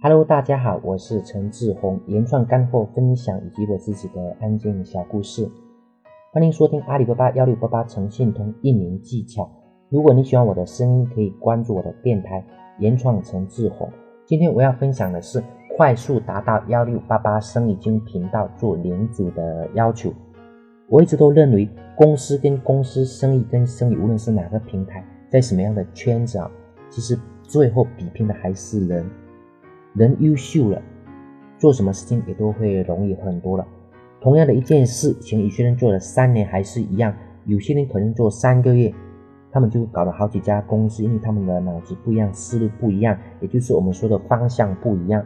Hello，大家好，我是陈志宏，原创干货分享以及我自己的案件小故事，欢迎收听阿里巴巴幺六八八诚信通运营技巧。如果你喜欢我的声音，可以关注我的电台原创陈志宏。今天我要分享的是快速达到幺六八八生意经频道做领主的要求。我一直都认为，公司跟公司生意跟生意，无论是哪个平台，在什么样的圈子啊，其实。最后比拼的还是人，人优秀了，做什么事情也都会容易很多了。同样的一件事，前有些人做了三年还是一样，有些人可能做三个月，他们就搞了好几家公司，因为他们的脑子不一样，思路不一样，也就是我们说的方向不一样，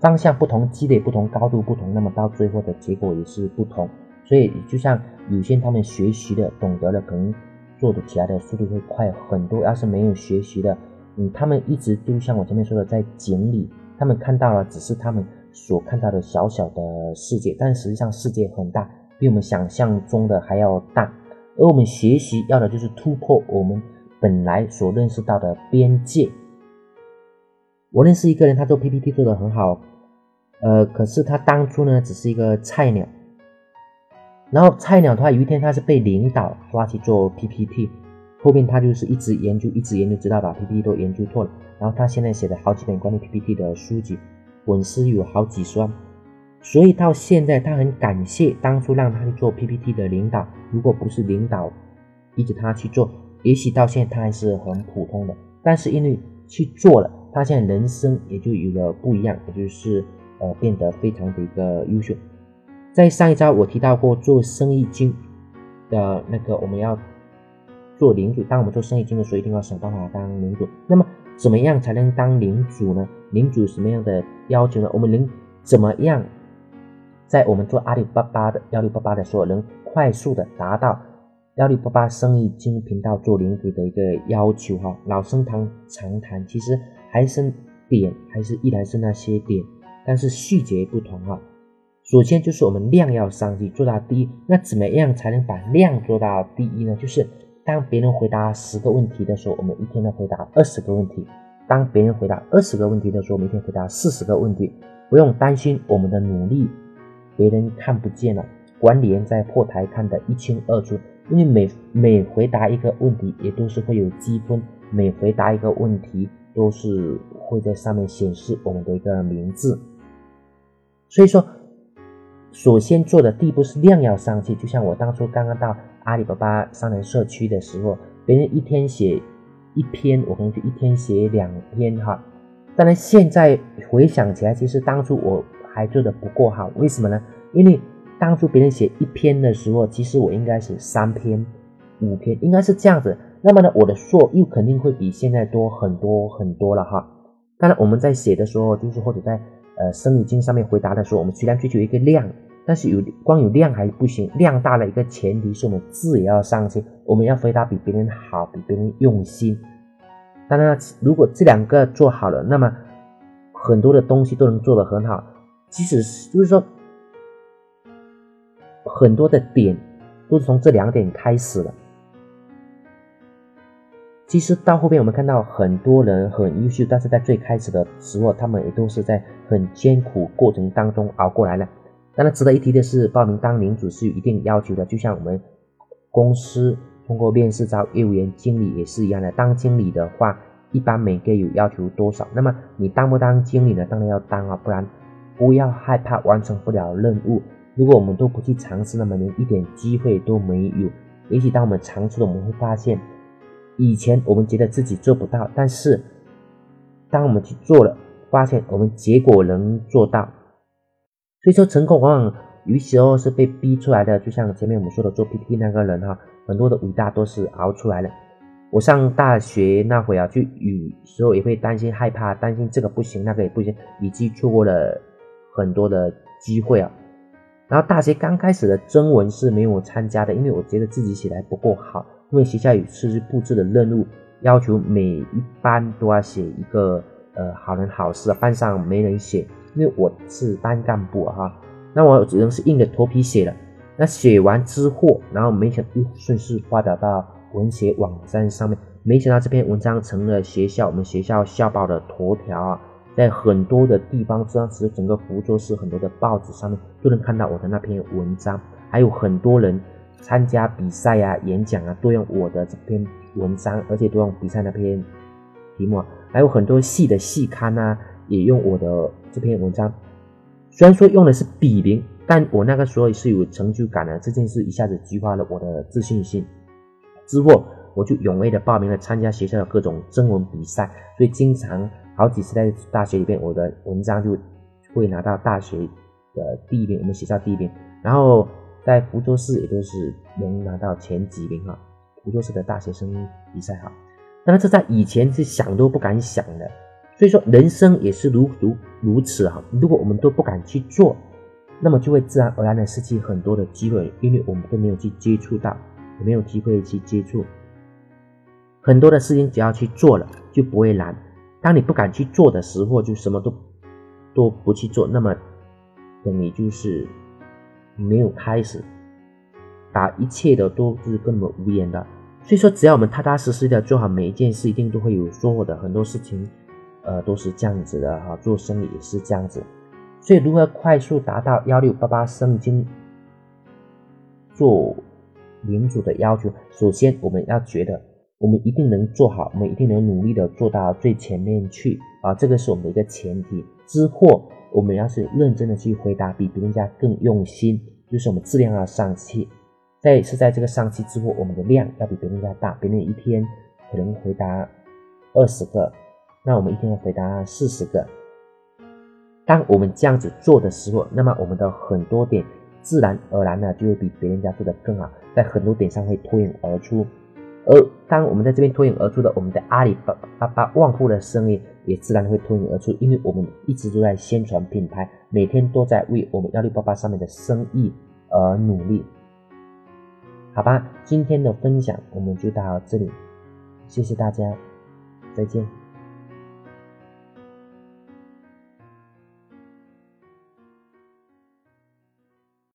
方向不同，积累不同，高度不同，那么到最后的结果也是不同。所以就像有些他们学习的、懂得了，可能做的起来的速度会快很多。要是没有学习的，嗯，他们一直就像我前面说的，在井里，他们看到了只是他们所看到的小小的世界，但实际上世界很大，比我们想象中的还要大。而我们学习要的就是突破我们本来所认识到的边界。我认识一个人，他做 PPT 做得很好，呃，可是他当初呢只是一个菜鸟，然后菜鸟的话，有一天他是被领导抓去做 PPT。后面他就是一直研究，一直研究，直到把 PPT 都研究透了。然后他现在写的好几本关于 PPT 的书籍，粉丝有好几双。所以到现在，他很感谢当初让他去做 PPT 的领导。如果不是领导逼着他去做，也许到现在他还是很普通的。但是因为去做了，他现在人生也就有了不一样，也就是呃变得非常的一个优秀。在上一章我提到过做生意经的那个，我们要。做领主，当我们做生意经的时候，一定要想办法当领主。那么，怎么样才能当领主呢？领主什么样的要求呢？我们能怎么样在我们做阿里巴巴的幺六八八的时候，能快速的达到幺六八八生意经频道做领主的一个要求？哈，老生常常谈，其实还是点，还是依然是那些点，但是细节不同哈。首先就是我们量要上去，做到第一。那怎么样才能把量做到第一呢？就是当别人回答十个问题的时候，我们一天要回答二十个问题；当别人回答二十个问题的时候，我们一天回答四十个问题。不用担心我们的努力别人看不见了，管理员在后台看得一清二楚。因为每每回答一个问题，也都是会有积分；每回答一个问题，都是会在上面显示我们的一个名字。所以说，首先做的第一步是量要上去。就像我当初刚刚到。阿里巴巴商人社区的时候，别人一天写一篇，我可能就一天写两篇哈。当然，现在回想起来，其实当初我还做的不够好。为什么呢？因为当初别人写一篇的时候，其实我应该写三篇、五篇，应该是这样子。那么呢，我的数又肯定会比现在多很多很多了哈。当然，我们在写的时候，就是或者在呃生意经上面回答的时候，我们虽然追求一个量。但是有光有量还不行，量大了一个前提是我们字也要上去，我们要回答比别人好，比别人用心。当然，如果这两个做好了，那么很多的东西都能做得很好。即使是就是说，很多的点都是从这两点开始的。其实到后边我们看到很多人很优秀，但是在最开始的时候，他们也都是在很艰苦过程当中熬过来的。当然，值得一提的是，报名当领主是有一定要求的。就像我们公司通过面试招业务员、经理也是一样的。当经理的话，一般每个月有要求多少？那么你当不当经理呢？当然要当啊，不然不要害怕完成不了任务。如果我们都不去尝试，那么连一点机会都没有。也许当我们尝试了，我们会发现，以前我们觉得自己做不到，但是当我们去做了，发现我们结果能做到。所以说，成功往往有时候是被逼出来的。就像前面我们说的做 PPT 那个人哈，很多的伟大都是熬出来的。我上大学那会啊，就有时候也会担心、害怕，担心这个不行，那个也不行，以及错过了很多的机会啊。然后大学刚开始的征文是没有参加的，因为我觉得自己写的还不够好。因为学校有次布置的任务，要求每一班都要写一个呃好人好事，班上没人写。因为我是班干部哈，那我只能是硬着头皮写了。那写完之后，然后没想又顺势发表到文学网站上面，没想到这篇文章成了学校我们学校校报的头条啊。在很多的地方，当时整个福州市很多的报纸上面都能看到我的那篇文章，还有很多人参加比赛啊、演讲啊，都用我的这篇文章，而且都用比赛那篇题目，啊还有很多系的系刊啊，也用我的这篇文章。虽然说用的是笔名，但我那个时候是有成就感的，这件事一下子激发了我的自信心。之后我就踊跃的报名了参加学校的各种征文比赛，所以经常。好几次在大学里边，我的文章就会拿到大学的第一名，我们学校第一名。然后在福州市也都是能拿到前几名哈。福州市的大学生比赛哈，那么这在以前是想都不敢想的。所以说人生也是如如如此哈。如果我们都不敢去做，那么就会自然而然的失去很多的机会，因为我们都没有去接触到，也没有机会去接触很多的事情，只要去做了就不会难。当你不敢去做的时候，就什么都都不去做，那么等于就是没有开始，把一切的都是根本无言的。所以说，只要我们踏踏实实的做好每一件事，一定都会有收获的。很多事情，呃，都是这样子的哈，做生意也是这样子。所以，如何快速达到幺六八八圣经做领主的要求？首先，我们要觉得。我们一定能做好，我们一定能努力的做到最前面去啊！这个是我们的一个前提。之后，我们要是认真的去回答，比别人家更用心，就是我们质量要上去。在是在这个上去之后，我们的量要比别人家大。别人一天可能回答二十个，那我们一天要回答四十个。当我们这样子做的时候，那么我们的很多点自然而然的就会比别人家做的更好，在很多点上会脱颖而出。而当我们在这边脱颖而出的，我们的阿里巴巴巴旺铺的生意也自然会脱颖而出，因为我们一直都在宣传品牌，每天都在为我们幺六八八上面的生意而努力。好吧，今天的分享我们就到这里，谢谢大家，再见。